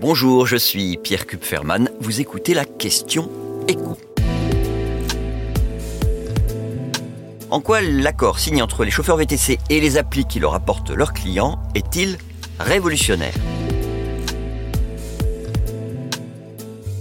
Bonjour, je suis Pierre Kupferman. Vous écoutez la question écho. En quoi l'accord signé entre les chauffeurs VTC et les applis qui leur apportent leurs clients est-il révolutionnaire?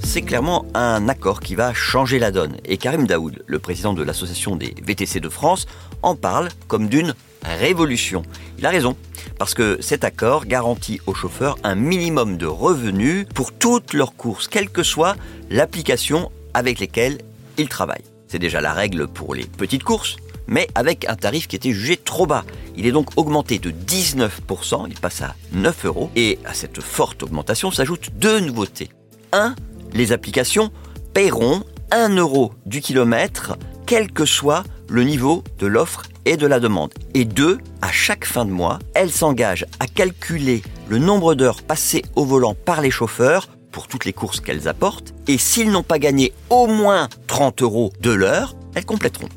C'est clairement un accord qui va changer la donne. Et Karim Daoud, le président de l'association des VTC de France, en parle comme d'une révolution. Il a raison, parce que cet accord garantit aux chauffeurs un minimum de revenus pour toutes leurs courses, quelle que soit l'application avec laquelle ils travaillent. C'est déjà la règle pour les petites courses, mais avec un tarif qui était jugé trop bas. Il est donc augmenté de 19%, il passe à 9 euros, et à cette forte augmentation s'ajoutent deux nouveautés. 1. Les applications paieront 1 euro du kilomètre, quel que soit le niveau de l'offre et de la demande. Et deux, à chaque fin de mois, elles s'engagent à calculer le nombre d'heures passées au volant par les chauffeurs pour toutes les courses qu'elles apportent, et s'ils n'ont pas gagné au moins 30 euros de l'heure, elles compléteront.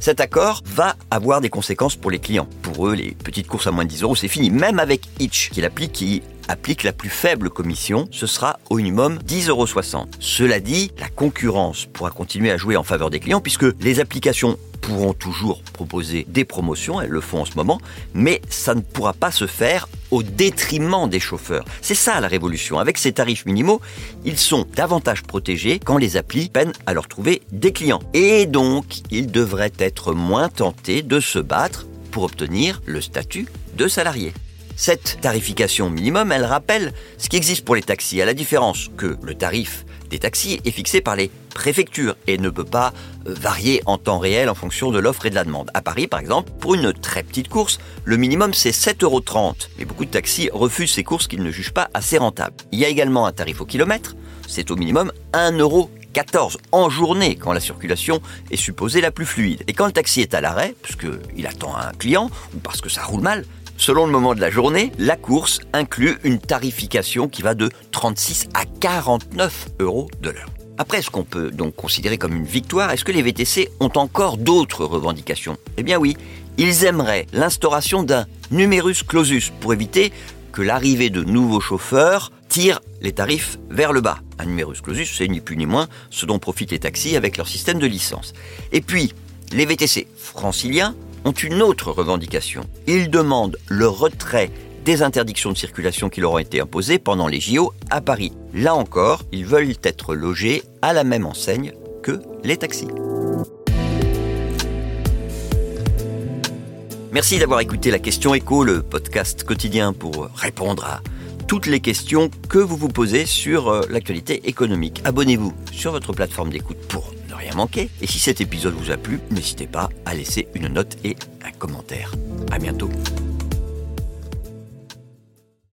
Cet accord va avoir des conséquences pour les clients. Pour eux, les petites courses à moins de 10 euros, c'est fini. Même avec Itch, qui est l'appli qui applique la plus faible commission, ce sera au minimum 10,60 euros. Cela dit, la concurrence pourra continuer à jouer en faveur des clients puisque les applications pourront toujours proposer des promotions, elles le font en ce moment, mais ça ne pourra pas se faire au détriment des chauffeurs. C'est ça la révolution. Avec ces tarifs minimaux, ils sont davantage protégés quand les applis peinent à leur trouver des clients. Et donc, ils devraient être moins tentés de se battre pour obtenir le statut de salarié. Cette tarification minimum, elle rappelle ce qui existe pour les taxis, à la différence que le tarif des taxis est fixé par les préfectures et ne peut pas euh, varier en temps réel en fonction de l'offre et de la demande. À Paris, par exemple, pour une très petite course, le minimum c'est 7,30 euros. Mais beaucoup de taxis refusent ces courses qu'ils ne jugent pas assez rentables. Il y a également un tarif au kilomètre, c'est au minimum 1 euro 14 en journée quand la circulation est supposée la plus fluide. Et quand le taxi est à l'arrêt, parce qu'il attend un client ou parce que ça roule mal, Selon le moment de la journée, la course inclut une tarification qui va de 36 à 49 euros de l'heure. Après ce qu'on peut donc considérer comme une victoire, est-ce que les VTC ont encore d'autres revendications? Eh bien oui, ils aimeraient l'instauration d'un numerus clausus pour éviter que l'arrivée de nouveaux chauffeurs tire les tarifs vers le bas. Un numerus clausus, c'est ni plus ni moins ce dont profitent les taxis avec leur système de licence. Et puis, les VTC franciliens ont une autre revendication. Ils demandent le retrait des interdictions de circulation qui leur ont été imposées pendant les JO à Paris. Là encore, ils veulent être logés à la même enseigne que les taxis. Merci d'avoir écouté la question écho, le podcast quotidien pour répondre à toutes les questions que vous vous posez sur euh, l'actualité économique. Abonnez-vous sur votre plateforme d'écoute pour manquer. Et si cet épisode vous a plu, n'hésitez pas à laisser une note et un commentaire. À bientôt.